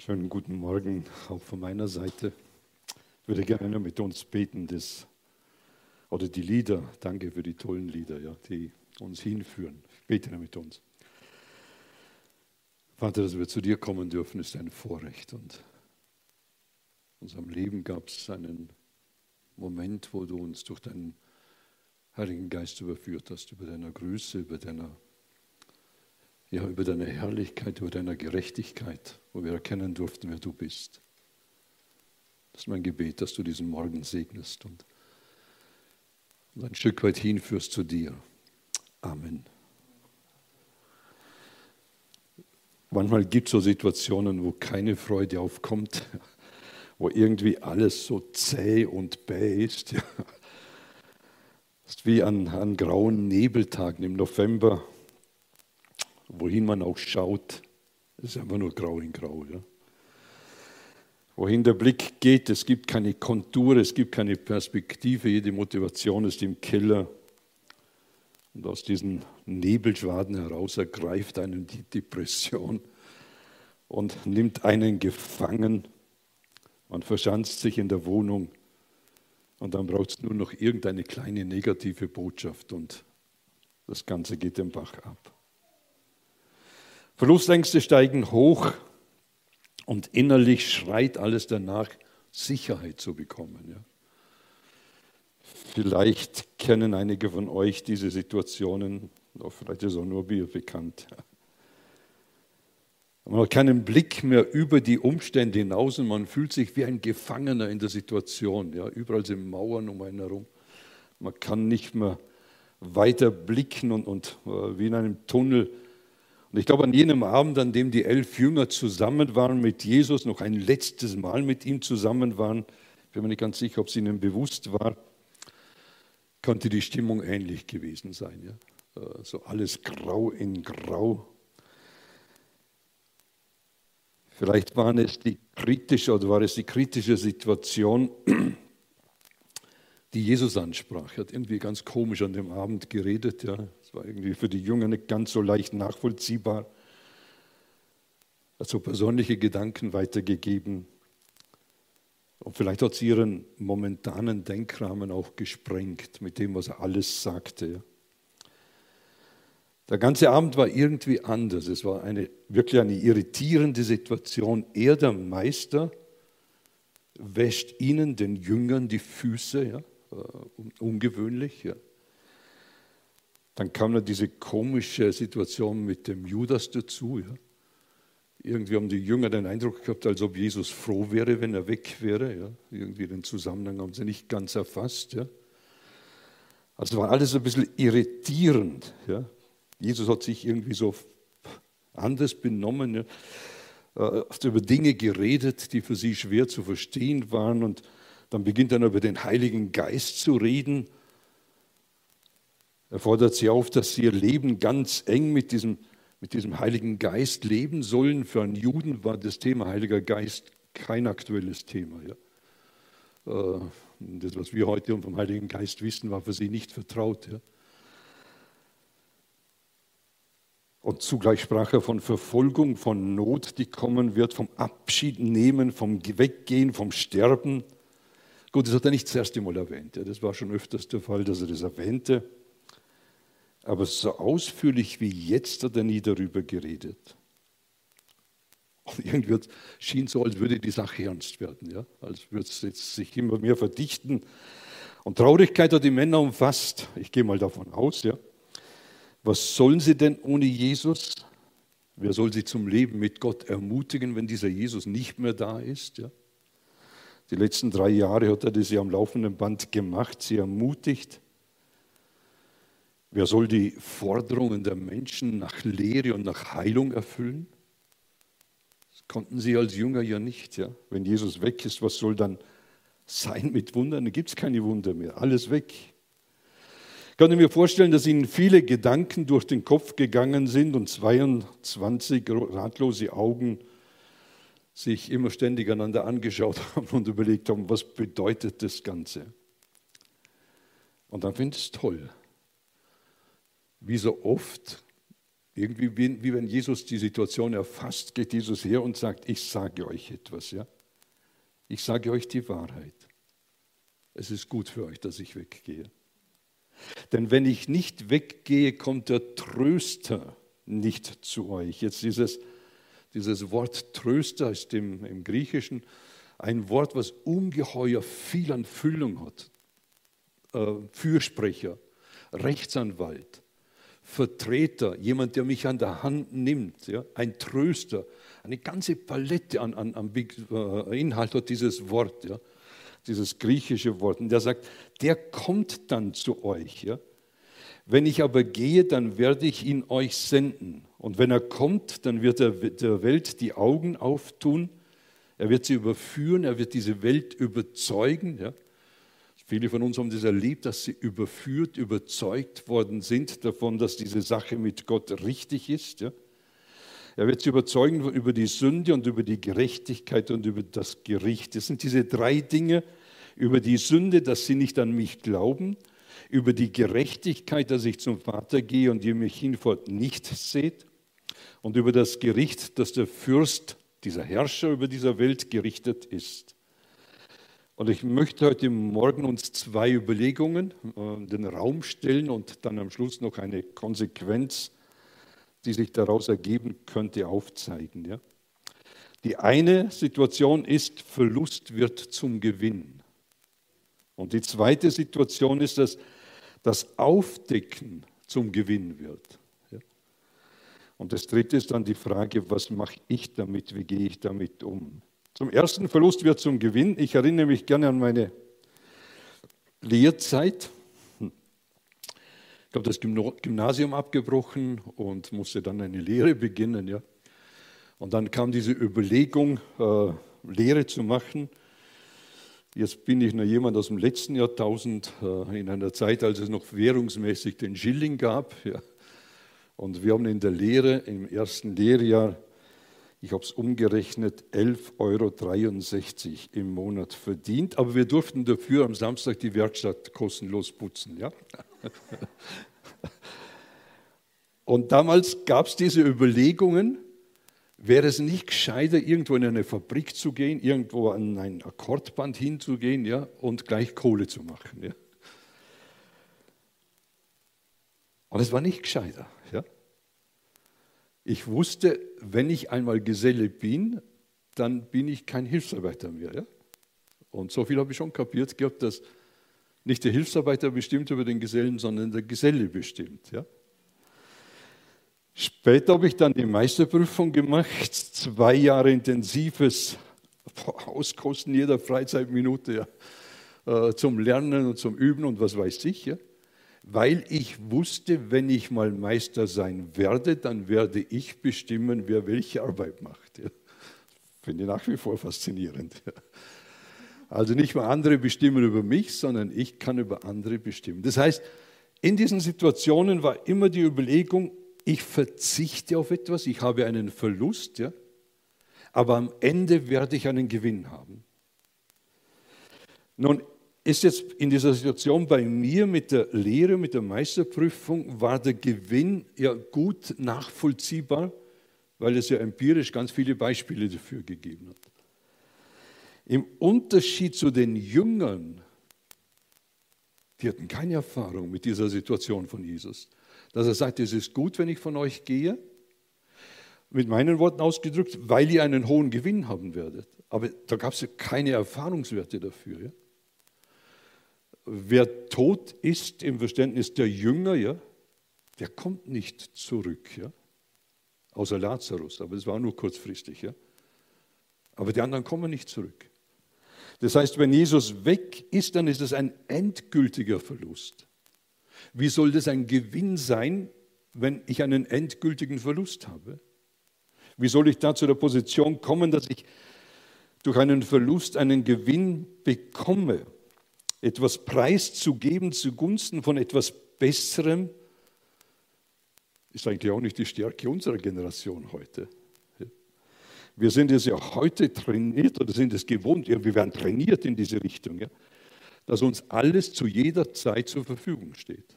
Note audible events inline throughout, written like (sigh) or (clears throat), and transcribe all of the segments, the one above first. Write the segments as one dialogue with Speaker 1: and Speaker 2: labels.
Speaker 1: Schönen guten Morgen auch von meiner Seite. Ich würde gerne mit uns beten, das, oder die Lieder. Danke für die tollen Lieder, ja, die uns hinführen. Ich bete mit uns. Vater, dass wir zu dir kommen dürfen, ist ein Vorrecht. Und in unserem Leben gab es einen Moment, wo du uns durch deinen Heiligen Geist überführt hast, über deiner Größe, über deiner ja, über deine Herrlichkeit, über deine Gerechtigkeit, wo wir erkennen durften, wer du bist. Das ist mein Gebet, dass du diesen Morgen segnest und, ein Stück weit hinführst zu dir. Amen. Manchmal gibt es so Situationen, wo keine Freude aufkommt, (laughs) wo irgendwie alles so zäh und bäh ist. (laughs) Ja. Ist wie an, an grauen Nebeltagen im November, wohin man auch schaut, ist einfach nur grau in grau. Ja? Wohin der Blick geht, es gibt keine Kontur, es gibt keine Perspektive, jede Motivation ist im Keller. Und aus diesen Nebelschwaden heraus ergreift einen die Depression und nimmt einen gefangen. Man verschanzt sich in der Wohnung und dann braucht es nur noch irgendeine kleine negative Botschaft und das Ganze geht den Bach ab. Verlustängste steigen hoch und innerlich schreit alles danach, Sicherheit zu bekommen. Ja. Vielleicht kennen einige von euch diese Situationen, vielleicht ist auch nur mir bekannt. Man hat keinen Blick mehr über die Umstände hinaus und man fühlt sich wie ein Gefangener in der Situation. Ja. Überall sind Mauern um einen herum. Man kann nicht mehr weiter blicken und, und äh, wie in einem Tunnel und ich glaube, an jenem Abend, an dem die elf Jünger zusammen waren mit Jesus, noch ein letztes Mal mit ihm zusammen waren, ich bin mir nicht ganz sicher, ob es ihnen bewusst war, könnte die Stimmung ähnlich gewesen sein. Ja? Äh, so alles grau in grau. Vielleicht waren es die kritische oder war es die kritische Situation, die Jesus ansprach. Er hat irgendwie ganz komisch an dem Abend geredet. Ja. Das war irgendwie für die Jünger nicht ganz so leicht nachvollziehbar. Hat so persönliche Gedanken weitergegeben. Und vielleicht hat sie ihren momentanen Denkrahmen auch gesprengt mit dem, was er alles sagte. Der ganze Abend war irgendwie anders. Es war eine, wirklich eine irritierende Situation. Er, der Meister, wäscht ihnen, den Jüngern, die Füße. Ja? Äh, ungewöhnlich. Ja. Dann kam da diese komische Situation mit dem Judas dazu. Ja. Irgendwie haben die Jünger den Eindruck gehabt, als ob Jesus froh wäre, wenn er weg wäre. Ja. Irgendwie den Zusammenhang haben sie nicht ganz erfasst. Ja. Also war alles ein bisschen irritierend. Ja. Jesus hat sich irgendwie so anders benommen, ja. hat über Dinge geredet, die für sie schwer zu verstehen waren und dann beginnt er über den Heiligen Geist zu reden. Er fordert sie auf, dass sie ihr Leben ganz eng mit diesem, mit diesem Heiligen Geist leben sollen. Für einen Juden war das Thema Heiliger Geist kein aktuelles Thema. Ja. Äh, das, was wir heute vom Heiligen Geist wissen, war für sie nicht vertraut. Ja. Und zugleich sprach er von Verfolgung, von Not, die kommen wird, vom Abschied nehmen, vom Weggehen, vom Sterben. Gut, das hat er nicht das erste Mal erwähnt. Ja, das war schon öfters der Fall, dass er das erwähnte. Aber so ausführlich wie jetzt hat er nie darüber geredet. Und irgendwie schien so, als würde die Sache ernst werden, ja? als würde es sich immer mehr verdichten. Und Traurigkeit hat die Männer umfasst. Ich gehe mal davon aus. Ja? Was sollen sie denn ohne Jesus? Wer soll sie zum Leben mit Gott ermutigen, wenn dieser Jesus nicht mehr da ist? Ja? Die letzten drei Jahre hat er das ja am laufenden Band gemacht, sie ermutigt. Wer soll die Forderungen der Menschen nach Lehre und nach Heilung erfüllen? Das konnten sie als Jünger ja nicht. Ja? Wenn Jesus weg ist, was soll dann sein mit Wundern? Da gibt es keine Wunder mehr. Alles weg. Ich kann mir vorstellen, dass ihnen viele Gedanken durch den Kopf gegangen sind und 22 ratlose Augen sich immer ständig einander angeschaut (laughs) haben und überlegt haben, was bedeutet das Ganze. Und dann finde ich es toll, wie so oft irgendwie wie, wie wenn Jesus die Situation erfasst, geht Jesus her und sagt, ich sage euch etwas, ja. Ich sage euch die Wahrheit. Es ist gut für euch, dass ich weggehe. Denn wenn ich nicht weggehe, kommt der Tröster nicht zu euch. Jetzt dieses, dieses Wort Tröster ist im, im Griechischen ein Wort, was ungeheuer viel an Füllung hat. Äh, Fürsprecher, Rechtsanwalt, Vertreter, jemand, der mich an der Hand nimmt, ja, ein Tröster, eine ganze Palette an, an, an äh, Inhalt hat dieses Wort, ja, dieses griechische Wort. Und der sagt, der kommt dann zu euch. Ja. Wenn ich aber gehe, dann werde ich ihn euch senden. Und wenn er kommt, dann wird er der Welt die Augen auftun. Er wird sie überführen, er wird diese Welt überzeugen. Ja. Viele von uns haben das erlebt, dass sie überführt, überzeugt worden sind davon, dass diese Sache mit Gott richtig ist. Ja. Er wird sie überzeugen über die Sünde und über die Gerechtigkeit und über das Gericht. Das sind diese drei Dinge. Über die Sünde, dass sie nicht an mich glauben. Über die Gerechtigkeit, dass ich zum Vater gehe und ihr mich hinfort nicht seht. Und über das Gericht, dass der Fürst, dieser Herrscher über dieser Welt gerichtet ist. Und ich möchte heute Morgen uns zwei Überlegungen in den Raum stellen und dann am Schluss noch eine Konsequenz, die sich daraus ergeben könnte, aufzeigen. Ja? Die eine Situation ist, Verlust wird zum Gewinn. Und die zweite Situation ist, dass das Aufdecken zum Gewinn wird. Und das dritte ist dann die Frage, was mache ich damit, wie gehe ich damit um? Zum ersten Verlust wird zum Gewinn. Ich erinnere mich gerne an meine Lehrzeit. Ich habe das Gymnasium abgebrochen und musste dann eine Lehre beginnen. Ja. Und dann kam diese Überlegung, äh, Lehre zu machen. Jetzt bin ich noch jemand aus dem letzten Jahrtausend, äh, in einer Zeit, als es noch währungsmäßig den Schilling gab. Ja. Und wir haben in der Lehre, im ersten Lehrjahr, ich habe es umgerechnet, 11,63 Euro im Monat verdient. Aber wir durften dafür am Samstag die Werkstatt kostenlos putzen. Ja? (laughs) Und damals gab es diese Überlegungen, wäre es nicht gescheiter, irgendwo in eine Fabrik zu gehen, irgendwo an ein Akkordband hinzugehen ja, und gleich Kohle zu machen. Ja? Und es war nicht gescheiter. Ich wusste, wenn ich einmal Geselle bin, dann bin ich kein Hilfsarbeiter mehr. Ja? Und so viel habe ich schon kapiert gehabt, dass nicht der Hilfsarbeiter bestimmt über den Gesellen, sondern der Geselle bestimmt. Ja? Später habe ich dann die Meisterprüfung gemacht, zwei Jahre intensives Auskosten jeder Freizeitminute ja, äh, zum Lernen und zum Üben und was weiß ich. Ja? Weil ich wusste, wenn ich mal Meister sein werde, dann werde ich bestimmen, wer welche Arbeit macht. Ja. Finde ich nach wie vor faszinierend. Ja. Also nicht mal andere bestimmen über mich, sondern ich kann über andere bestimmen. Das heißt, in diesen Situationen war immer die Überlegung, ich verzichte auf etwas, ich habe einen Verlust, ja, aber am Ende werde ich einen Gewinn haben. Nun, ist jetzt in dieser Situation bei mir mit der Lehre, mit der Meisterprüfung, war der Gewinn ja gut nachvollziehbar, weil es ja empirisch ganz viele Beispiele dafür gegeben hat. Im Unterschied zu den Jüngern, die hatten keine Erfahrung mit dieser Situation von Jesus, dass er sagt, es ist gut, wenn ich von euch gehe, mit meinen Worten ausgedrückt, weil ihr einen hohen Gewinn haben werdet. Aber da gab es ja keine Erfahrungswerte dafür. Ja? Wer tot ist im Verständnis der Jünger, ja, der kommt nicht zurück, ja, außer Lazarus, aber das war nur kurzfristig, ja. Aber die anderen kommen nicht zurück. Das heißt, wenn Jesus weg ist, dann ist es ein endgültiger Verlust. Wie soll das ein Gewinn sein, wenn ich einen endgültigen Verlust habe? Wie soll ich da zu der Position kommen, dass ich durch einen Verlust einen Gewinn bekomme? Etwas preiszugeben zugunsten von etwas Besserem, ist eigentlich auch nicht die Stärke unserer Generation heute. Wir sind es ja heute trainiert oder sind es gewohnt, ja, wir werden trainiert in diese Richtung, ja, dass uns alles zu jeder Zeit zur Verfügung steht.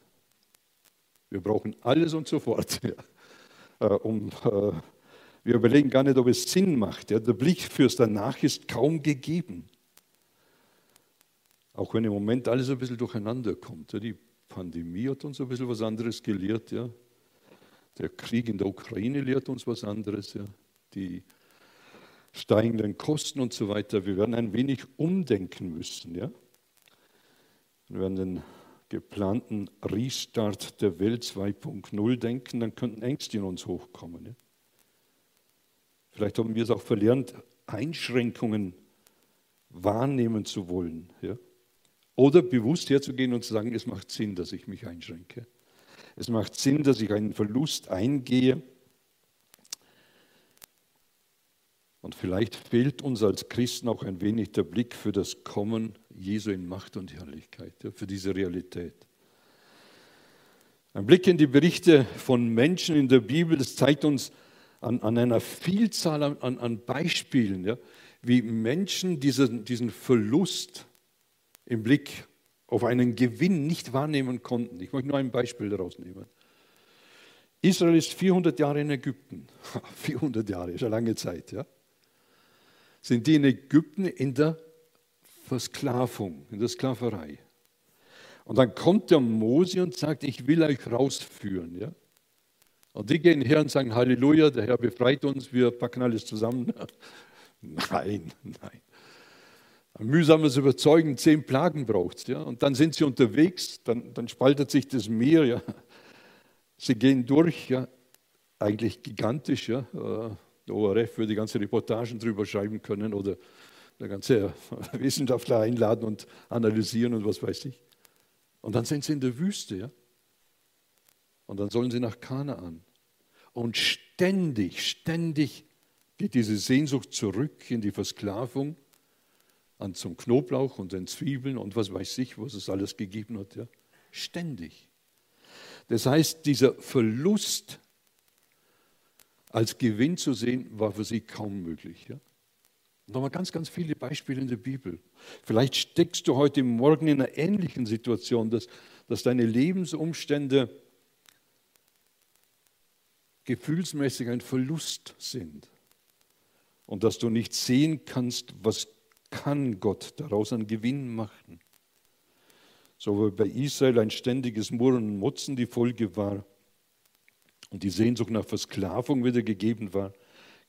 Speaker 1: Wir brauchen alles und sofort. (laughs) Ja. äh, um, äh, wir überlegen gar nicht, ob es Sinn macht. Ja. Der Blick fürs Danach ist kaum gegeben. Auch wenn im Moment alles ein bisschen durcheinander kommt. Ja. Die Pandemie hat uns ein bisschen was anderes gelehrt. Ja. Der Krieg in der Ukraine lehrt uns was anderes. Ja. Die steigenden Kosten und so weiter. Wir werden ein wenig umdenken müssen. Ja. Wir werden den geplanten Restart der Welt 2.0 denken, dann könnten Ängste in uns hochkommen. Ja. Vielleicht haben wir es auch verlernt, Einschränkungen wahrnehmen zu wollen. Ja. Oder bewusst herzugehen und zu sagen, es macht Sinn, dass ich mich einschränke. Es macht Sinn, dass ich einen Verlust eingehe. Und vielleicht fehlt uns als Christen auch ein wenig der Blick für das Kommen Jesu in Macht und Herrlichkeit, für diese Realität. Ein Blick in die Berichte von Menschen in der Bibel, das zeigt uns an, an einer Vielzahl an, an Beispielen, ja, wie Menschen diesen, diesen Verlust im Blick auf einen Gewinn nicht wahrnehmen konnten. Ich möchte nur ein Beispiel daraus nehmen. Israel ist 400 Jahre in Ägypten. (laughs) 400 Jahre ist eine lange Zeit. Ja? Sind die in Ägypten in der Versklavung, in der Sklaverei. Und dann kommt der Mose und sagt, ich will euch rausführen. Ja? Und die gehen her und sagen, Halleluja, der Herr befreit uns, wir packen alles zusammen. (laughs) Nein, nein. Ein mühsames Überzeugen, zehn Plagen braucht es. Ja? Und dann sind sie unterwegs, dann, dann spaltet sich das Meer. Ja? Sie gehen durch, ja? eigentlich gigantisch. Ja? Äh, der ORF würde die ganze Reportagen darüber schreiben können oder der ganze (laughs) Wissenschaftler einladen und analysieren und was weiß ich. Und dann sind sie in der Wüste. Ja? Und dann sollen sie nach Kanaan. Und ständig, ständig geht diese Sehnsucht zurück in die Versklavung an zum Knoblauch und den Zwiebeln und was weiß ich, was es alles gegeben hat. Ja? Ständig. Das heißt, dieser Verlust als Gewinn zu sehen, war für sie kaum möglich. Ja? Und da ganz, ganz viele Beispiele in der Bibel. Vielleicht steckst du heute Morgen in einer ähnlichen Situation, dass, dass deine Lebensumstände gefühlsmäßig ein Verlust sind und dass du nicht sehen kannst, was kann Gott daraus einen Gewinn machen. So wie bei Israel ein ständiges Murren und Mutzen die Folge war und die Sehnsucht nach Versklavung wieder gegeben war,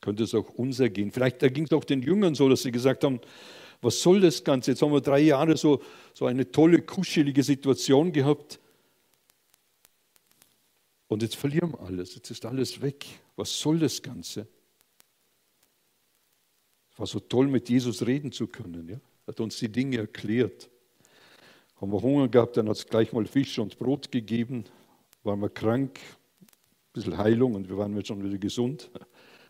Speaker 1: könnte es auch uns ergehen. Vielleicht ging es auch den Jüngern so, dass sie gesagt haben, was soll das Ganze? Jetzt haben wir drei Jahre so, so eine tolle, kuschelige Situation gehabt. Und jetzt verlieren wir alles, jetzt ist alles weg. Was soll das Ganze? War so toll, mit Jesus reden zu können. Ja? Er hat uns die Dinge erklärt. Haben wir Hunger gehabt, dann hat es gleich mal Fisch und Brot gegeben. Waren wir krank, ein bisschen Heilung und wir waren jetzt schon wieder gesund.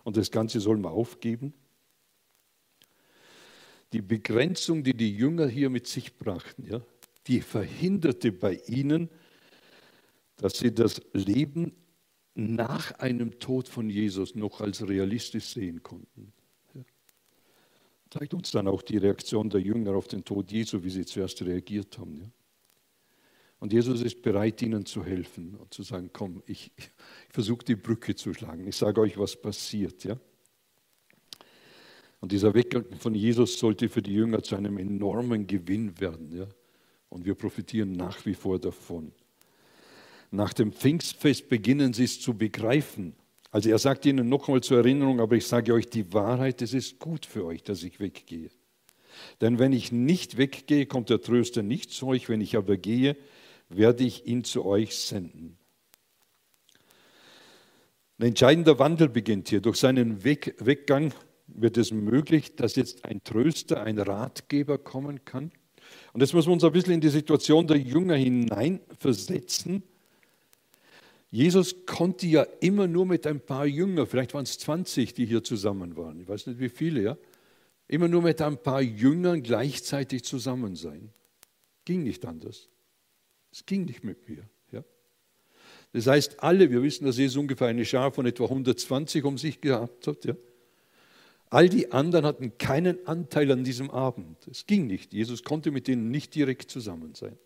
Speaker 1: Und das Ganze soll man aufgeben. Die Begrenzung, die die Jünger hier mit sich brachten, ja, die verhinderte bei ihnen, dass sie das Leben nach einem Tod von Jesus noch als realistisch sehen konnten zeigt uns dann auch die Reaktion der Jünger auf den Tod Jesu, wie sie zuerst reagiert haben. Ja? Und Jesus ist bereit, ihnen zu helfen und zu sagen, komm, ich, ich versuche die Brücke zu schlagen. Ich sage euch, was passiert. Ja? Und dieser Weg von Jesus sollte für die Jünger zu einem enormen Gewinn werden. Ja? Und wir profitieren nach wie vor davon. Nach dem Pfingstfest beginnen sie es zu begreifen. Also er sagt ihnen nochmal zur Erinnerung, aber ich sage euch die Wahrheit, es ist gut für euch, dass ich weggehe. Denn wenn ich nicht weggehe, kommt der Tröster nicht zu euch, wenn ich aber gehe, werde ich ihn zu euch senden. Ein entscheidender Wandel beginnt hier. Durch seinen Weg, Weggang wird es möglich, dass jetzt ein Tröster, ein Ratgeber kommen kann. Und jetzt müssen wir uns ein bisschen in die Situation der Jünger hineinversetzen. Jesus konnte ja immer nur mit ein paar Jüngern, vielleicht waren es 20, die hier zusammen waren, ich weiß nicht wie viele, ja, immer nur mit ein paar Jüngern gleichzeitig zusammen sein. Ging nicht anders. Es ging nicht mit mir. Ja. Das heißt, alle, wir wissen, dass Jesus ungefähr eine Schar von etwa 120 um sich gehabt hat. Ja. All die anderen hatten keinen Anteil an diesem Abend. Es ging nicht. Jesus konnte mit ihnen nicht direkt zusammen sein.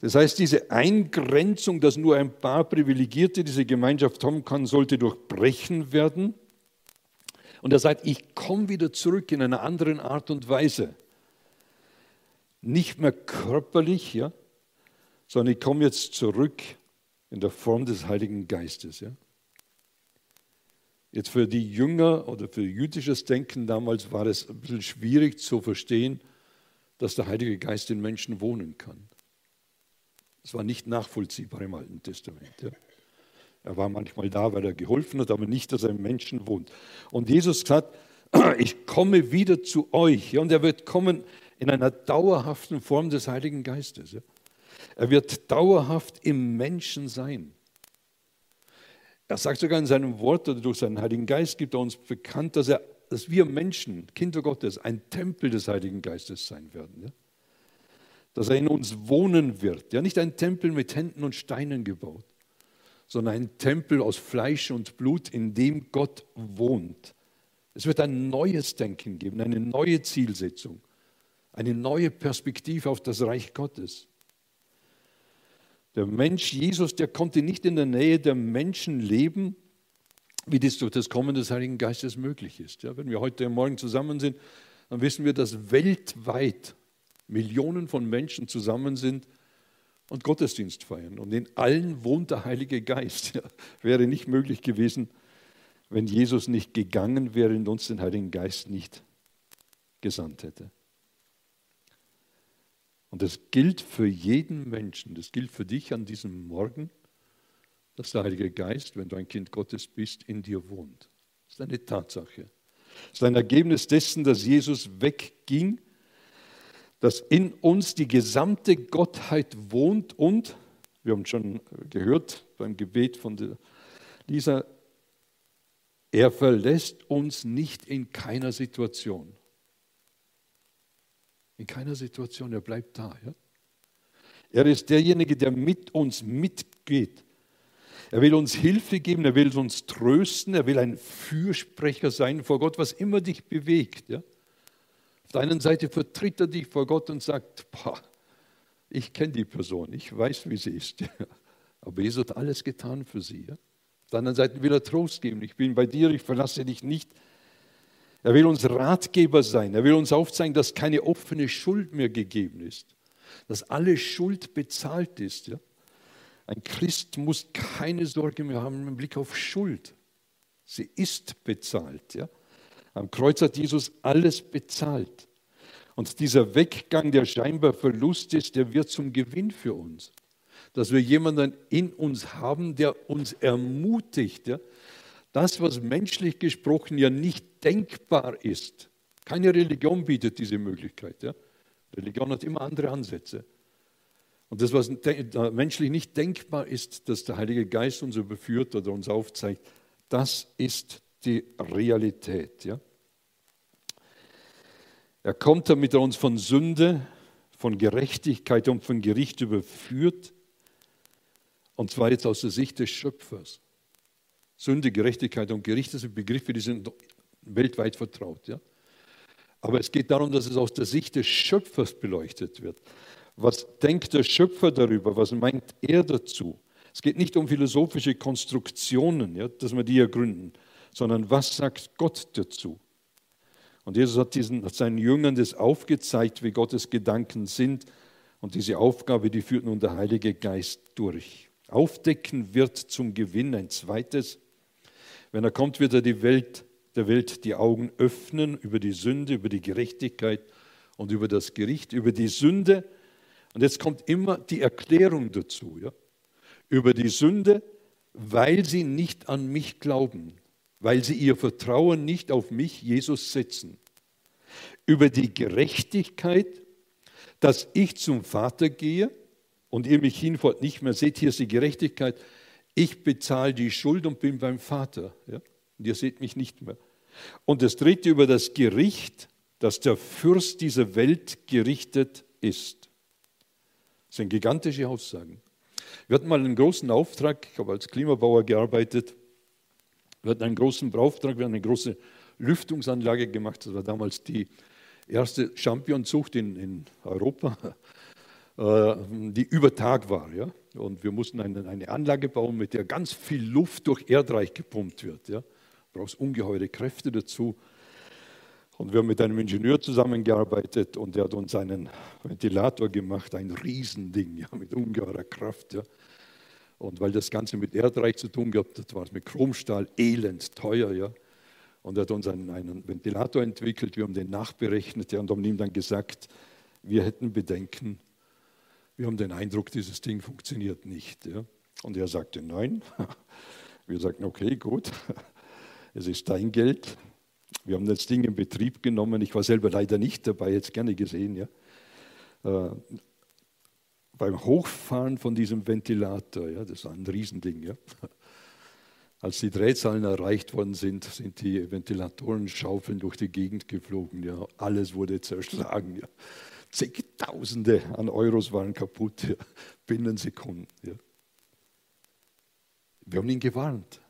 Speaker 1: Das heißt, diese Eingrenzung, dass nur ein paar Privilegierte diese Gemeinschaft haben kann, sollte durchbrechen werden. Und er sagt, ich komme wieder zurück in einer anderen Art und Weise. Nicht mehr körperlich, ja, sondern ich komme jetzt zurück in der Form des Heiligen Geistes. Ja. Jetzt für die Jünger oder für jüdisches Denken damals war es ein bisschen schwierig zu verstehen, dass der Heilige Geist in Menschen wohnen kann. Das war nicht nachvollziehbar im Alten Testament. Ja. Er war manchmal da, weil er geholfen hat, aber nicht, dass er im Menschen wohnt. Und Jesus sagt, (clears throat) ich komme wieder zu euch. Und er wird kommen in einer dauerhaften Form des Heiligen Geistes. Er wird dauerhaft im Menschen sein. Er sagt sogar in seinem Wort oder durch seinen Heiligen Geist gibt er uns bekannt, dass, er, dass wir Menschen, Kinder Gottes, ein Tempel des Heiligen Geistes sein werden. Dass er in uns wohnen wird. Ja, nicht ein Tempel mit Händen und Steinen gebaut, sondern ein Tempel aus Fleisch und Blut, in dem Gott wohnt. Es wird ein neues Denken geben, eine neue Zielsetzung, eine neue Perspektive auf das Reich Gottes. Der Mensch Jesus, der konnte nicht in der Nähe der Menschen leben, wie das durch das Kommen des Heiligen Geistes möglich ist. Ja, wenn wir heute Morgen zusammen sind, dann wissen wir, dass weltweit Millionen von Menschen zusammen sind und Gottesdienst feiern. Und in allen wohnt der Heilige Geist. (laughs) Ja, wäre nicht möglich gewesen, wenn Jesus nicht gegangen wäre und uns den Heiligen Geist nicht gesandt hätte. Und das gilt für jeden Menschen, das gilt für dich an diesem Morgen, dass der Heilige Geist, wenn du ein Kind Gottes bist, in dir wohnt. Das ist eine Tatsache. Das ist ein Ergebnis dessen, dass Jesus wegging, dass in uns die gesamte Gottheit wohnt und, wir haben schon gehört beim Gebet von Lisa, er verlässt uns nicht in keiner Situation. In keiner Situation, er bleibt da. Ja? Er ist derjenige, der mit uns mitgeht. Er will uns Hilfe geben, er will uns trösten, er will ein Fürsprecher sein vor Gott, was immer dich bewegt. Ja? Der einen Seite vertritt er dich vor Gott und sagt, boah, ich kenne die Person, ich weiß, wie sie ist. (laughs) Aber Jesus hat alles getan für sie. Auf der anderen Seite will er Trost geben. Ich bin bei dir, ich verlasse dich nicht. Er will uns Ratgeber sein. Er will uns aufzeigen, dass keine offene Schuld mehr gegeben ist. Dass alle Schuld bezahlt ist. Ein Christ muss keine Sorge mehr haben im Blick auf Schuld. Sie ist bezahlt. Am Kreuz hat Jesus alles bezahlt. Und dieser Weggang, der scheinbar Verlust ist, der wird zum Gewinn für uns. Dass wir jemanden in uns haben, der uns ermutigt, ja? das, was menschlich gesprochen ja nicht denkbar ist. Keine Religion bietet diese Möglichkeit. Ja? Religion hat immer andere Ansätze. Und das, was menschlich nicht denkbar ist, dass der Heilige Geist uns überführt oder uns aufzeigt, das ist die Realität. Ja? Er kommt, damit er uns von Sünde, von Gerechtigkeit und von Gericht überführt. Und zwar jetzt aus der Sicht des Schöpfers. Sünde, Gerechtigkeit und Gericht, das sind Begriffe, die sind weltweit vertraut. Ja? Aber es geht darum, dass es aus der Sicht des Schöpfers beleuchtet wird. Was denkt der Schöpfer darüber? Was meint er dazu? Es geht nicht um philosophische Konstruktionen, ja, dass wir die ergründen, sondern was sagt Gott dazu? Und Jesus hat, diesen, hat seinen Jüngern das aufgezeigt, wie Gottes Gedanken sind. Und diese Aufgabe, die führt nun der Heilige Geist durch. Aufdecken wird zum Gewinn ein zweites. Wenn er kommt, wird er die Welt, der Welt die Augen öffnen über die Sünde, über die Gerechtigkeit und über das Gericht, über die Sünde. Und jetzt kommt immer die Erklärung dazu. Ja? Über die Sünde, weil sie nicht an mich glauben, weil sie ihr Vertrauen nicht auf mich, Jesus, setzen. Über die Gerechtigkeit, dass ich zum Vater gehe und ihr mich hinfort nicht mehr seht. Hier ist die Gerechtigkeit ich bezahle die Schuld und bin beim Vater. Ja? Und ihr seht mich nicht mehr. Und das dritte über das Gericht, dass der Fürst dieser Welt gerichtet ist. Das sind gigantische Aussagen. Wir hatten mal einen großen Auftrag, ich habe als Klimabauer gearbeitet. Wir hatten einen großen Auftrag, wir haben eine große Lüftungsanlage gemacht. Das war damals die erste Championzucht in, in Europa. (laughs) äh, die über Tag war. Ja? Und wir mussten eine, eine, Anlage bauen, mit der ganz viel Luft durch Erdreich gepumpt wird. Ja? Du brauchst ungeheure Kräfte dazu. Und wir haben mit einem Ingenieur zusammengearbeitet und der hat uns einen Ventilator gemacht, ein Riesending ja, mit ungeheurer Kraft. Ja. Und weil das Ganze mit Erdreich zu tun gehabt hat, war es mit Chromstahl elend teuer. Ja. Und er hat uns einen, einen, Ventilator entwickelt, wir haben den nachberechnet ja, und haben ihm dann gesagt, wir hätten Bedenken, wir haben den Eindruck, dieses Ding funktioniert nicht. Ja. Und er sagte, nein. (laughs) Wir sagten, okay, gut, (laughs) es ist dein Geld, wir haben das Ding in Betrieb genommen. Ich war selber leider nicht dabei, jetzt gerne gesehen. Ja. Beim Hochfahren von diesem Ventilator, ja, das war ein Riesending. Ja. (laughs) Als die Drehzahlen erreicht worden sind, sind die Ventilatorenschaufeln durch die Gegend geflogen. Ja. Alles wurde zerschlagen. Ja. Zigtausende an Euros waren kaputt ja. binnen Sekunden. Ja. Wir haben ihn gewarnt.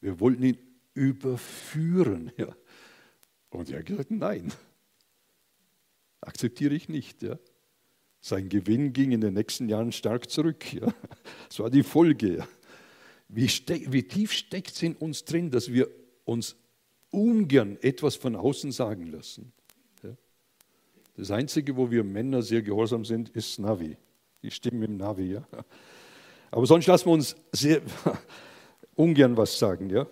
Speaker 1: Wir wollten ihn überführen. Ja. Und er hat gesagt, nein, akzeptiere ich nicht. Ja. Sein Gewinn ging in den nächsten Jahren stark zurück. Ja. Das war die Folge. Wie, wie tief steckt es in uns drin, dass wir uns ungern etwas von außen sagen lassen. Ja. Das Einzige, wo wir Männer sehr gehorsam sind, ist Navi. Die stimmen im Navi. Ja. Aber sonst lassen wir uns sehr (laughs) ungern was sagen. Ja.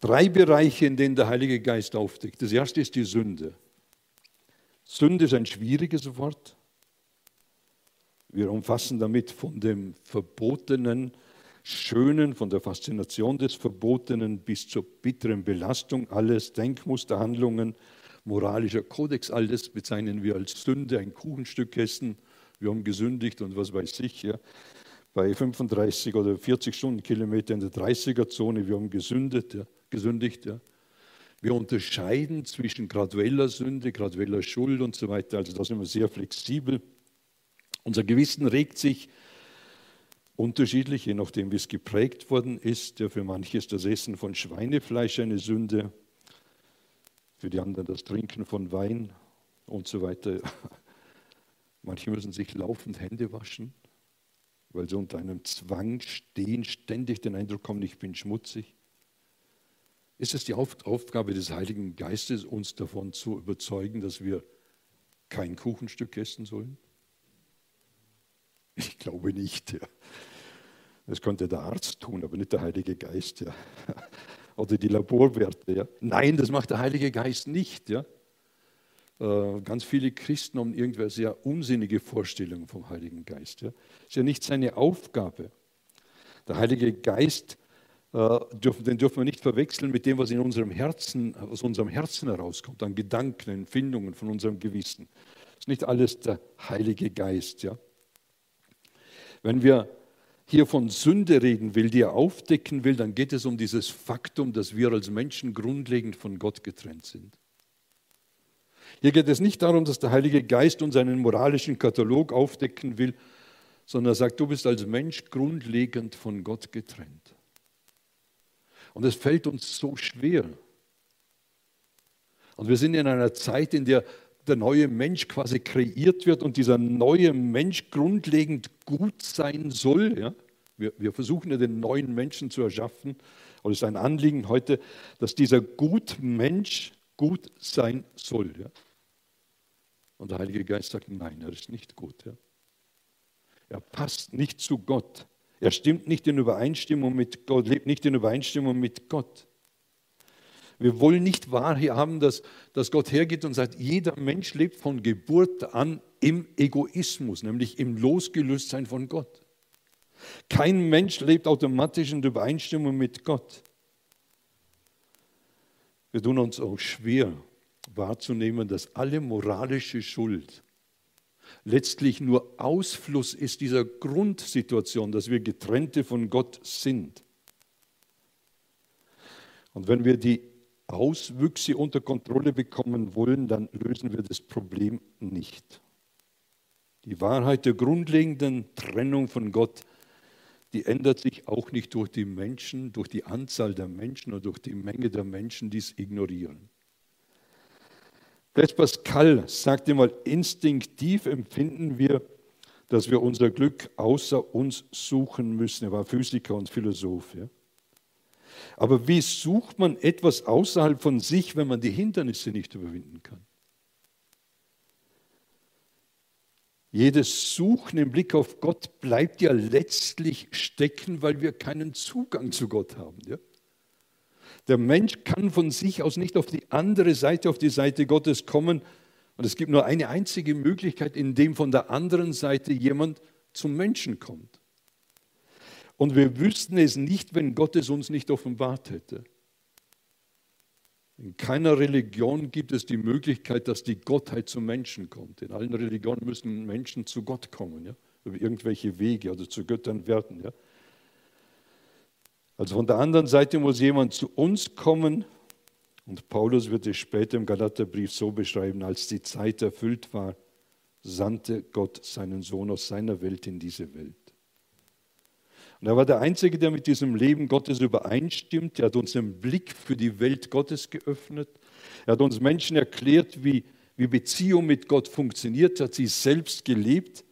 Speaker 1: Drei Bereiche, in denen der Heilige Geist aufdeckt. Das erste ist die Sünde. Sünde ist ein schwieriges Wort. Wir umfassen damit von dem Verbotenen, Schönen, von der Faszination des Verbotenen bis zur bitteren Belastung alles, Denkmuster, Handlungen, moralischer Kodex, alles bezeichnen wir als Sünde, ein Kuchenstück essen, wir haben gesündigt und was weiß ich. Ja. Bei 35 oder 40 Stundenkilometern in der 30er-Zone, wir haben gesündet. Ja gesündigt. Ja. Wir unterscheiden zwischen gradueller Sünde, gradueller Schuld und so weiter. Also da sind wir sehr flexibel. Unser Gewissen regt sich unterschiedlich, je nachdem, wie es geprägt worden ist. Ja, für manche ist das Essen von Schweinefleisch eine Sünde, für die anderen das Trinken von Wein und so weiter. (laughs) Manche müssen sich laufend Hände waschen, weil sie unter einem Zwang stehen, ständig den Eindruck haben, ich bin schmutzig. Ist es die Aufgabe des Heiligen Geistes, uns davon zu überzeugen, dass wir kein Kuchenstück essen sollen? Ich glaube nicht. Ja. Das könnte der Arzt tun, aber nicht der Heilige Geist. Ja. (laughs) Oder die Laborwerte. Ja. Nein, das macht der Heilige Geist nicht. Ja. Äh, ganz viele Christen haben irgendwelche sehr unsinnige Vorstellungen vom Heiligen Geist. Ja. Das ist ja nicht seine Aufgabe. Der Heilige Geist äh, dürfen, den dürfen wir nicht verwechseln mit dem, was in unserem Herzen, aus unserem Herzen herauskommt, an Gedanken, Empfindungen von unserem Gewissen. Das ist nicht alles der Heilige Geist. Ja? Wenn wir hier von Sünde reden will, die er aufdecken will, dann geht es um dieses Faktum, dass wir als Menschen grundlegend von Gott getrennt sind. Hier geht es nicht darum, dass der Heilige Geist uns einen moralischen Katalog aufdecken will, sondern er sagt, du bist als Mensch grundlegend von Gott getrennt. Und es fällt uns so schwer. Und wir sind in einer Zeit, in der der neue Mensch quasi kreiert wird und dieser neue Mensch grundlegend gut sein soll. Ja? Wir, wir versuchen ja den neuen Menschen zu erschaffen. Und es ist ein Anliegen heute, dass dieser Gutmensch gut sein soll. Ja? Und der Heilige Geist sagt, nein, er ist nicht gut. Ja? Er passt nicht zu Gott. Er stimmt nicht in Übereinstimmung mit Gott, lebt nicht in Übereinstimmung mit Gott. Wir wollen nicht wahrhaben, dass, dass Gott hergeht und sagt, jeder Mensch lebt von Geburt an im Egoismus, nämlich im Losgelöstsein von Gott. Kein Mensch lebt automatisch in Übereinstimmung mit Gott. Wir tun uns auch schwer wahrzunehmen, dass alle moralische Schuld letztlich nur Ausfluss ist dieser Grundsituation, dass wir getrennte von Gott sind. Und wenn wir die Auswüchse unter Kontrolle bekommen wollen, dann lösen wir das Problem nicht. Die Wahrheit der grundlegenden Trennung von Gott, die ändert sich auch nicht durch die Menschen, durch die Anzahl der Menschen oder durch die Menge der Menschen, die es ignorieren. Blaise Pascal sagte mal, instinktiv empfinden wir, dass wir unser Glück außer uns suchen müssen. Er war Physiker und Philosoph. Ja? Aber wie sucht man etwas außerhalb von sich, wenn man die Hindernisse nicht überwinden kann? Jedes Suchen im Blick auf Gott bleibt ja letztlich stecken, weil wir keinen Zugang zu Gott haben. Ja? Der Mensch kann von sich aus nicht auf die andere Seite, auf die Seite Gottes kommen. Und es gibt nur eine einzige Möglichkeit, indem von der anderen Seite jemand zum Menschen kommt. Und wir wüssten es nicht, wenn Gott es uns nicht offenbart hätte. In keiner Religion gibt es die Möglichkeit, dass die Gottheit zum Menschen kommt. In allen Religionen müssen Menschen zu Gott kommen, ja? über irgendwelche Wege, also zu Göttern werden. Ja? Also von der anderen Seite muss jemand zu uns kommen. Und Paulus wird es später im Galaterbrief so beschreiben, als die Zeit erfüllt war, sandte Gott seinen Sohn aus seiner Welt in diese Welt. Und er war der Einzige, der mit diesem Leben Gottes übereinstimmt. Er hat uns den Blick für die Welt Gottes geöffnet. Er hat uns Menschen erklärt, wie, wie Beziehung mit Gott funktioniert, er hat sie selbst gelebt.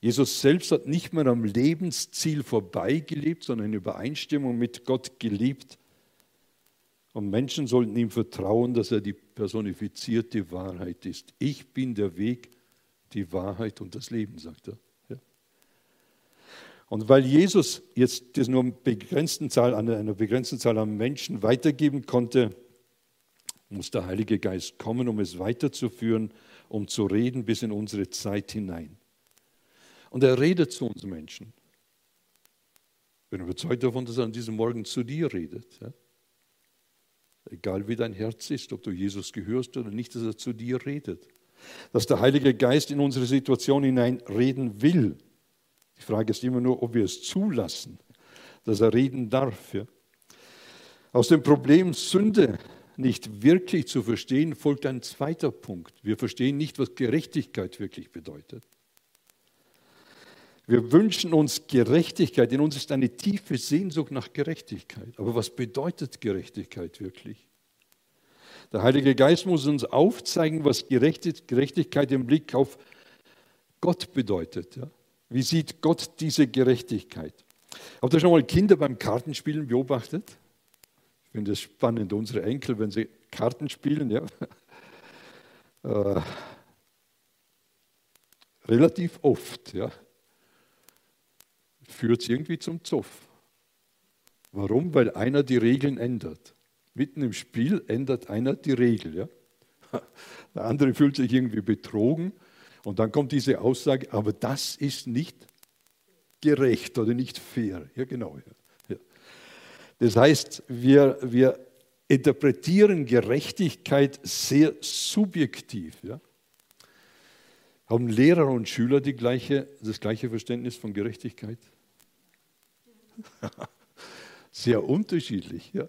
Speaker 1: Jesus selbst hat nicht mehr am Lebensziel vorbeigelebt, sondern in Übereinstimmung mit Gott gelebt. Und Menschen sollten ihm vertrauen, dass er die personifizierte Wahrheit ist. Ich bin der Weg, die Wahrheit und das Leben, sagt er. Und weil Jesus jetzt das nur eine begrenzten Zahl, einer begrenzten Zahl an Menschen weitergeben konnte, muss der Heilige Geist kommen, um es weiterzuführen, um zu reden bis in unsere Zeit hinein. Und er redet zu uns Menschen. Ich bin überzeugt davon, dass er an diesem Morgen zu dir redet. Ja? Egal wie dein Herz ist, ob du Jesus gehörst oder nicht, dass er zu dir redet. Dass der Heilige Geist in unsere Situation hinein reden will. Die Frage ist immer nur, ob wir es zulassen, dass er reden darf. Ja? Aus dem Problem Sünde nicht wirklich zu verstehen, folgt ein zweiter Punkt. Wir verstehen nicht, was Gerechtigkeit wirklich bedeutet. Wir wünschen uns Gerechtigkeit. In uns ist eine tiefe Sehnsucht nach Gerechtigkeit. Aber was bedeutet Gerechtigkeit wirklich? Der Heilige Geist muss uns aufzeigen, was Gerechtigkeit im Blick auf Gott bedeutet. Ja? Wie sieht Gott diese Gerechtigkeit? Habt ihr schon mal Kinder beim Kartenspielen beobachtet? Ich finde es spannend, unsere Enkel, wenn sie Karten spielen, ja. (laughs) Äh, relativ oft, ja, führt es irgendwie zum Zoff. Warum? Weil einer die Regeln ändert. Mitten im Spiel ändert einer die Regel. Ja? (laughs) Der andere fühlt sich irgendwie betrogen und dann kommt diese Aussage, aber das ist nicht gerecht oder nicht fair. Ja, genau. Ja. Das heißt, wir, wir interpretieren Gerechtigkeit sehr subjektiv. Ja. Haben Lehrer und Schüler die gleiche, das gleiche Verständnis von Gerechtigkeit? (laughs) Sehr unterschiedlich. Ja.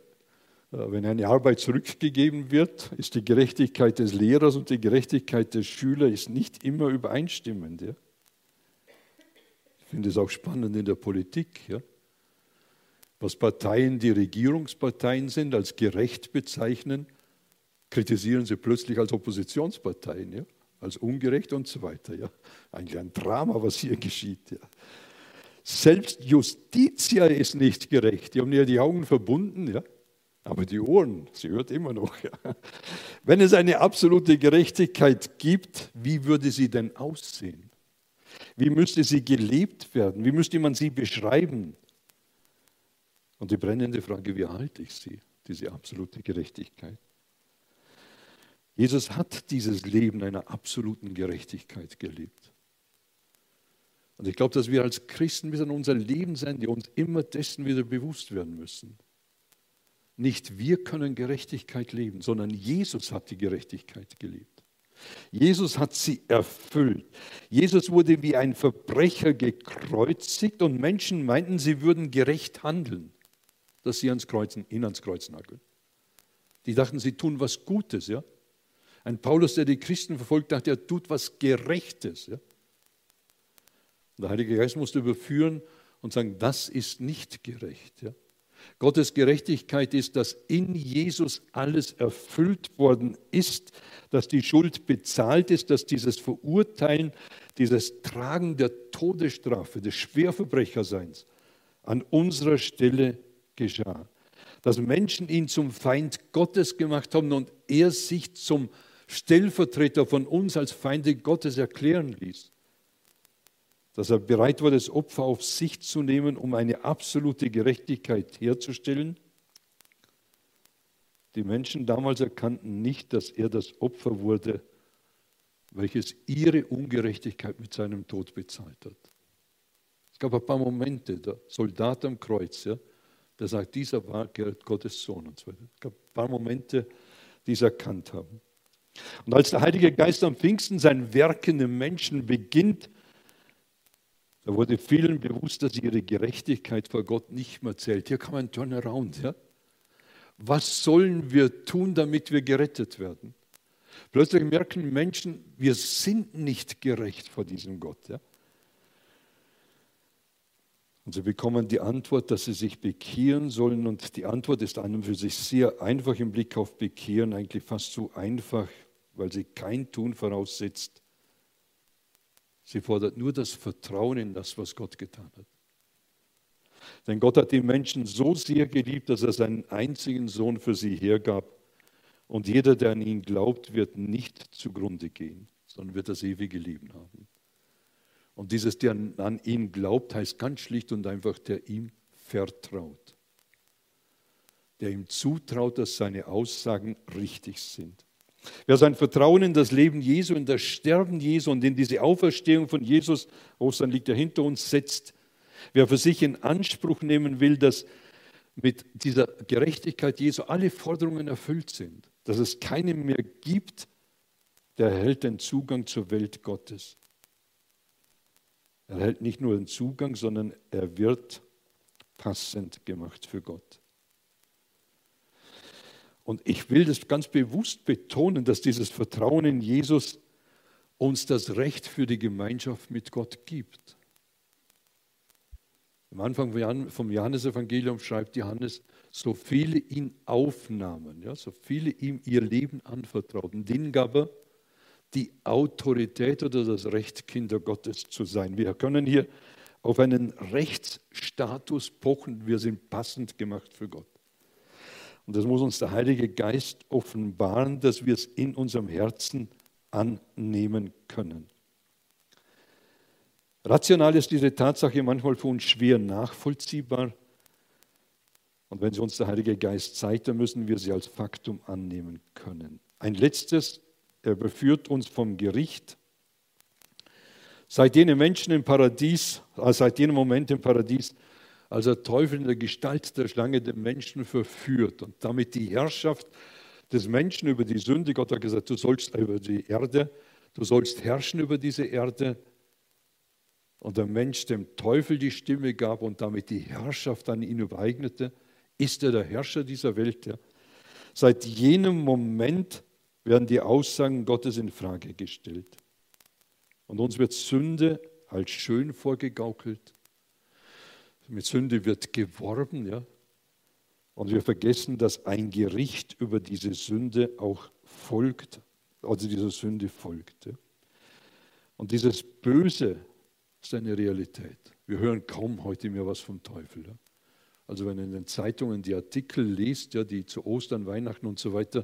Speaker 1: Äh, wenn eine Arbeit zurückgegeben wird, ist die Gerechtigkeit des Lehrers und die Gerechtigkeit des Schülers nicht immer übereinstimmend. Ja? Ich finde es auch spannend in der Politik. Ja? Was Parteien, die Regierungsparteien sind, als gerecht bezeichnen, kritisieren sie plötzlich als Oppositionsparteien, ja? als ungerecht und so weiter. Ja? Eigentlich ein Drama, was hier (laughs) geschieht. Ja? Selbst Justitia ist nicht gerecht. Die haben ja die Augen verbunden. Ja? Aber die Ohren, sie hört immer noch. Wenn es eine absolute Gerechtigkeit gibt, wie würde sie denn aussehen? Wie müsste sie gelebt werden? Wie müsste man sie beschreiben? Und die brennende Frage, wie erhalte ich sie, diese absolute Gerechtigkeit? Jesus hat dieses Leben einer absoluten Gerechtigkeit gelebt. Und ich glaube, dass wir als Christen bis an unser Leben sein, die uns immer dessen wieder bewusst werden müssen. Nicht wir können Gerechtigkeit leben, sondern Jesus hat die Gerechtigkeit gelebt. Jesus hat sie erfüllt. Jesus wurde wie ein Verbrecher gekreuzigt und Menschen meinten, sie würden gerecht handeln, dass sie ans Kreuz, ihn ans Kreuz nageln. Die dachten, sie tun was Gutes. Ja? Ein Paulus, der die Christen verfolgt, dachte, er tut was Gerechtes. Ja? Und der Heilige Geist musste überführen und sagen, das ist nicht gerecht. Ja? Gottes Gerechtigkeit ist, dass in Jesus alles erfüllt worden ist, dass die Schuld bezahlt ist, dass dieses Verurteilen, dieses Tragen der Todesstrafe, des Schwerverbrecherseins an unserer Stelle geschah. Dass Menschen ihn zum Feind Gottes gemacht haben und er sich zum Stellvertreter von uns als Feinde Gottes erklären ließ dass er bereit war, das Opfer auf sich zu nehmen, um eine absolute Gerechtigkeit herzustellen. Die Menschen damals erkannten nicht, dass er das Opfer wurde, welches ihre Ungerechtigkeit mit seinem Tod bezahlt hat. Es gab ein paar Momente, der Soldat am Kreuz, ja, der sagt, dieser war Gottes Sohn und so weiter. Es gab ein paar Momente, die es erkannt haben. Und als der Heilige Geist am Pfingsten sein Werk in den Menschen beginnt, da wurde vielen bewusst, dass ihre Gerechtigkeit vor Gott nicht mehr zählt. Hier kann man Turnaround. Ja? Was sollen wir tun, damit wir gerettet werden? Plötzlich merken Menschen, wir sind nicht gerecht vor diesem Gott. Ja? Und sie bekommen die Antwort, dass sie sich bekehren sollen. Und die Antwort ist einem für sich sehr einfach im Blick auf Bekehren, eigentlich fast so einfach, weil sie kein Tun voraussetzt. Sie fordert nur das Vertrauen in das, was Gott getan hat. Denn Gott hat die Menschen so sehr geliebt, dass er seinen einzigen Sohn für sie hergab. Und jeder, der an ihn glaubt, wird nicht zugrunde gehen, sondern wird das ewige Leben haben. Und dieses, der an ihn glaubt, heißt ganz schlicht und einfach, der ihm vertraut. Der ihm zutraut, dass seine Aussagen richtig sind. Wer sein Vertrauen in das Leben Jesu, in das Sterben Jesu und in diese Auferstehung von Jesus, Ostern liegt ja hinter uns, setzt, wer für sich in Anspruch nehmen will, dass mit dieser Gerechtigkeit Jesu alle Forderungen erfüllt sind, dass es keinen mehr gibt, der erhält den Zugang zur Welt Gottes. Er erhält nicht nur den Zugang, sondern er wird passend gemacht für Gott. Und ich will das ganz bewusst betonen, dass dieses Vertrauen in Jesus uns das Recht für die Gemeinschaft mit Gott gibt. Am Anfang vom Johannesevangelium schreibt Johannes, so viele ihn aufnahmen, ja, so viele ihm ihr Leben anvertrauten, denen gab er die Autorität oder das Recht, Kinder Gottes zu sein. Wir können hier auf einen Rechtsstatus pochen, wir sind passend gemacht für Gott. Und das muss uns der Heilige Geist offenbaren, dass wir es in unserem Herzen annehmen können. Rational ist diese Tatsache manchmal für uns schwer nachvollziehbar. Und wenn sie uns der Heilige Geist zeigt, dann müssen wir sie als Faktum annehmen können. Ein letztes, er beführt uns vom Gericht. Seit jenem Menschen im Paradies, äh, seit jenem Moment im Paradies, als der Teufel in der Gestalt der Schlange den Menschen verführt und damit die Herrschaft des Menschen über die Sünde, Gott hat gesagt, du sollst über die Erde, du sollst herrschen über diese Erde. Und der Mensch dem Teufel die Stimme gab und damit die Herrschaft an ihn übereignete, ist er der Herrscher dieser Welt. Ja? Seit jenem Moment werden die Aussagen Gottes in Frage gestellt. Und uns wird Sünde als schön vorgegaukelt mit Sünde wird geworben, ja. Und wir vergessen, dass ein Gericht über diese Sünde auch folgt, also dieser Sünde folgt. Ja. Und dieses Böse ist eine Realität. Wir hören kaum heute mehr was vom Teufel. Ja. Also wenn in den Zeitungen die Artikel liest, ja, die zu Ostern, Weihnachten und so weiter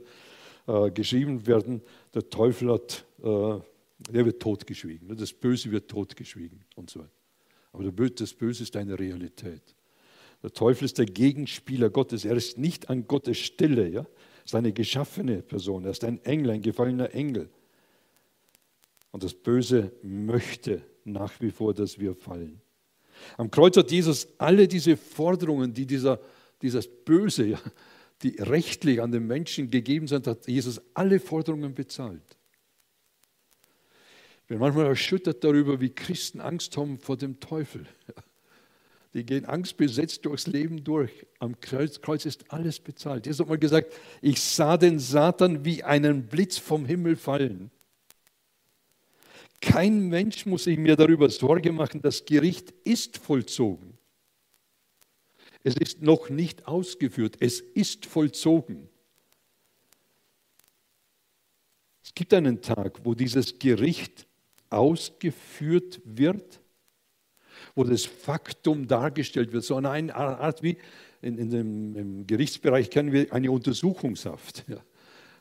Speaker 1: äh, geschrieben werden, der Teufel hat, äh, der wird totgeschwiegen, das Böse wird totgeschwiegen und so weiter. Aber das Böse ist eine Realität. Der Teufel ist der Gegenspieler Gottes. Er ist nicht an Gottes Stelle. Ja? Er ist eine geschaffene Person. Er ist ein Engel, ein gefallener Engel. Und das Böse möchte nach wie vor, dass wir fallen. Am Kreuz hat Jesus alle diese Forderungen, die dieser, dieses Böse, ja, die rechtlich an den Menschen gegeben sind, hat Jesus alle Forderungen bezahlt bin manchmal erschüttert darüber, wie Christen Angst haben vor dem Teufel. Die gehen angstbesetzt durchs Leben durch. Am Kreuz, Kreuz ist alles bezahlt. Jesus hat mal gesagt, ich sah den Satan wie einen Blitz vom Himmel fallen. Kein Mensch muss sich mir darüber Sorge machen, das Gericht ist vollzogen. Es ist noch nicht ausgeführt, es ist vollzogen. Es gibt einen Tag, wo dieses Gericht ausgeführt wird, wo das Faktum dargestellt wird, so eine Art wie in, in dem, im Gerichtsbereich kennen wir eine Untersuchungshaft. Ja.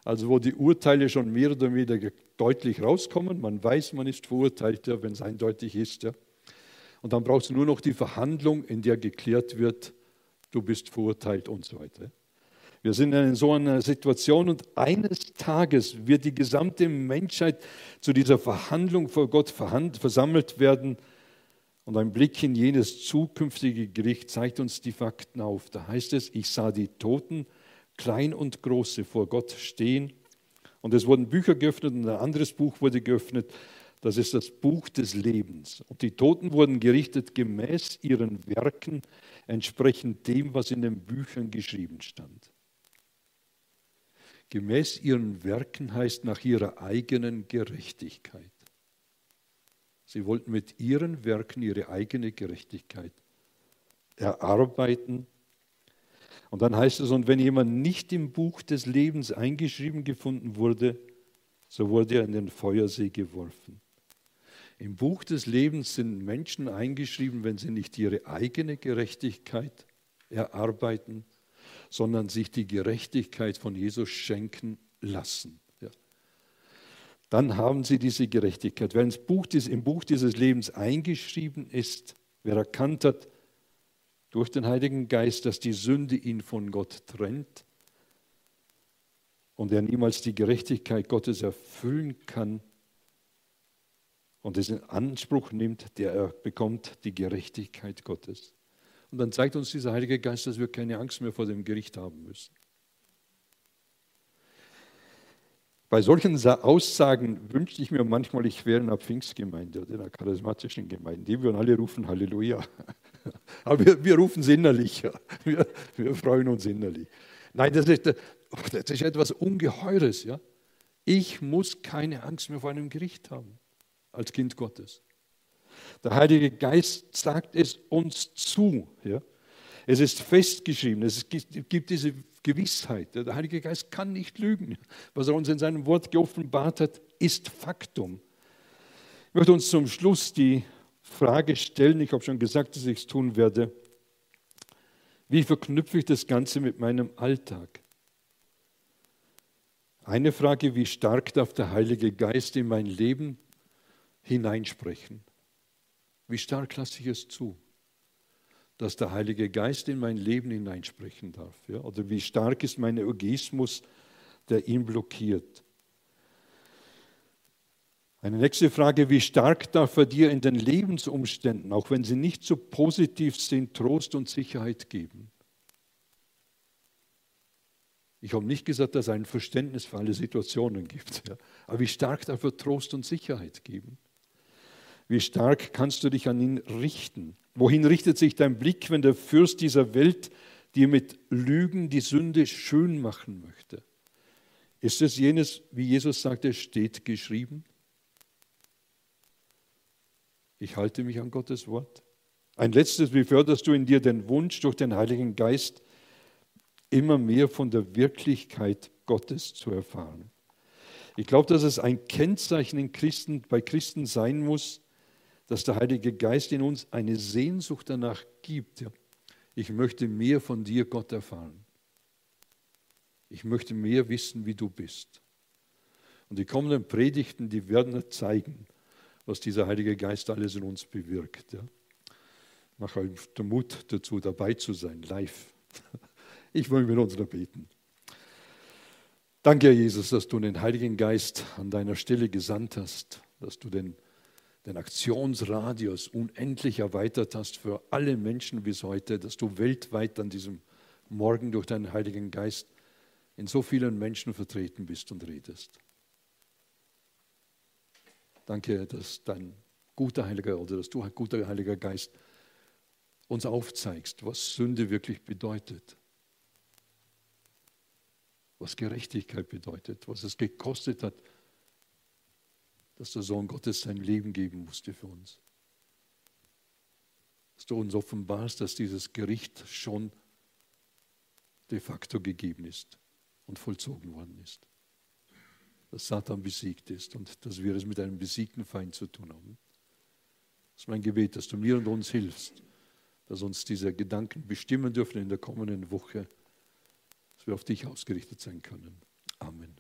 Speaker 1: Also wo die Urteile schon mehr oder weniger deutlich rauskommen, man weiß, man ist verurteilt, ja, wenn es eindeutig ist. Ja. Und dann brauchst du nur noch die Verhandlung, in der geklärt wird, du bist verurteilt und so weiter. Wir sind in so einer Situation und eines Tages wird die gesamte Menschheit zu dieser Verhandlung vor Gott versammelt werden. Und ein Blick in jenes zukünftige Gericht zeigt uns die Fakten auf. Da heißt es, ich sah die Toten, klein und große, vor Gott stehen. Und es wurden Bücher geöffnet und ein anderes Buch wurde geöffnet. Das ist das Buch des Lebens. Und die Toten wurden gerichtet gemäß ihren Werken, entsprechend dem, was in den Büchern geschrieben stand. Gemäß ihren Werken heißt nach ihrer eigenen Gerechtigkeit. Sie wollten mit ihren Werken ihre eigene Gerechtigkeit erarbeiten. Und dann heißt es, und wenn jemand nicht im Buch des Lebens eingeschrieben gefunden wurde, so wurde er in den Feuersee geworfen. Im Buch des Lebens sind Menschen eingeschrieben, wenn sie nicht ihre eigene Gerechtigkeit erarbeiten, sondern sich die Gerechtigkeit von Jesus schenken lassen. Ja. Dann haben sie diese Gerechtigkeit. Wenn Buch, im Buch dieses Lebens eingeschrieben ist, wer erkannt hat durch den Heiligen Geist, dass die Sünde ihn von Gott trennt und er niemals die Gerechtigkeit Gottes erfüllen kann, und es in Anspruch nimmt, der er bekommt die Gerechtigkeit Gottes. Und dann zeigt uns dieser Heilige Geist, dass wir keine Angst mehr vor dem Gericht haben müssen. Bei solchen Aussagen wünschte ich mir manchmal, ich wäre in einer Pfingstgemeinde oder in einer charismatischen Gemeinde. Die würden alle rufen Halleluja. (laughs) Aber wir, wir rufen es innerlich. (laughs) Wir, wir, freuen uns innerlich. Nein, das ist, das ist etwas Ungeheures. Ja? Ich muss keine Angst mehr vor einem Gericht haben als Kind Gottes. Der Heilige Geist sagt es uns zu. Ja? Es ist festgeschrieben, es gibt diese Gewissheit. Der Heilige Geist kann nicht lügen. Was er uns in seinem Wort geoffenbart hat, ist Faktum. Ich möchte uns zum Schluss die Frage stellen, ich habe schon gesagt, dass ich es tun werde. Wie verknüpfe ich das Ganze mit meinem Alltag? Eine Frage, wie stark darf der Heilige Geist in mein Leben hineinsprechen. Wie stark lasse ich es zu, dass der Heilige Geist in mein Leben hineinsprechen darf? Ja? Oder wie stark ist mein Egoismus, der ihn blockiert? Eine nächste Frage, wie stark darf er dir in den Lebensumständen, auch wenn sie nicht so positiv sind, Trost und Sicherheit geben? Ich habe nicht gesagt, dass es ein Verständnis für alle Situationen gibt, ja. aber wie stark darf er Trost und Sicherheit geben? Wie stark kannst du dich an ihn richten? Wohin richtet sich dein Blick, wenn der Fürst dieser Welt dir mit Lügen die Sünde schön machen möchte? Ist es jenes, wie Jesus sagte, steht geschrieben? Ich halte mich an Gottes Wort. Ein letztes, wie förderst du in dir den Wunsch, durch den Heiligen Geist immer mehr von der Wirklichkeit Gottes zu erfahren? Ich glaube, dass es ein Kennzeichen in Christen, bei Christen sein muss, dass der Heilige Geist in uns eine Sehnsucht danach gibt. Ich möchte mehr von dir, Gott, erfahren. Ich möchte mehr wissen, wie du bist. Und die kommenden Predigten, die werden zeigen, was dieser Heilige Geist alles in uns bewirkt. Ja. Mach halt den Mut dazu, dabei zu sein, live. (laughs) Ich will mit uns beten. Danke, Herr Jesus, dass du den Heiligen Geist an deiner Stelle gesandt hast, dass du den den Aktionsradius unendlich erweitert hast für alle Menschen bis heute, dass du weltweit an diesem Morgen durch deinen Heiligen Geist in so vielen Menschen vertreten bist und redest. Danke, dass dein guter Heiliger oder dass du, guter Heiliger Geist, uns aufzeigst, was Sünde wirklich bedeutet, was Gerechtigkeit bedeutet, was es gekostet hat, dass der Sohn Gottes sein Leben geben musste für uns. dass du uns offenbarst, dass dieses Gericht schon de facto gegeben ist und vollzogen worden ist. Dass Satan besiegt ist und dass wir es mit einem besiegten Feind zu tun haben. Das ist mein Gebet, dass du mir und uns hilfst, dass uns diese Gedanken bestimmen dürfen in der kommenden Woche, dass wir auf dich ausgerichtet sein können. Amen.